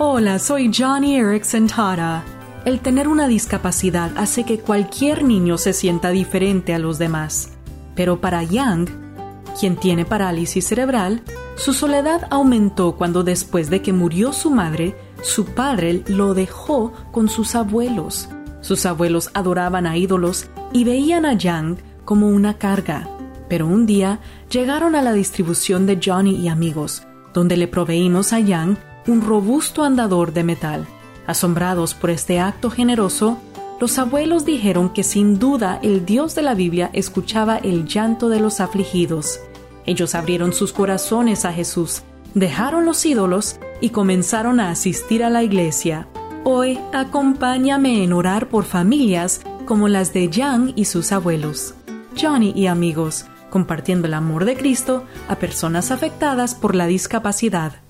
Hola, soy Johnny Erickson Tara. El tener una discapacidad hace que cualquier niño se sienta diferente a los demás. Pero para Young, quien tiene parálisis cerebral, su soledad aumentó cuando después de que murió su madre, su padre lo dejó con sus abuelos. Sus abuelos adoraban a ídolos y veían a Young como una carga. Pero un día llegaron a la distribución de Johnny y amigos, donde le proveímos a Young un robusto andador de metal. Asombrados por este acto generoso, los abuelos dijeron que sin duda el Dios de la Biblia escuchaba el llanto de los afligidos. Ellos abrieron sus corazones a Jesús, dejaron los ídolos y comenzaron a asistir a la iglesia. Hoy acompáñame en orar por familias como las de Jan y sus abuelos. Johnny y amigos, compartiendo el amor de Cristo a personas afectadas por la discapacidad.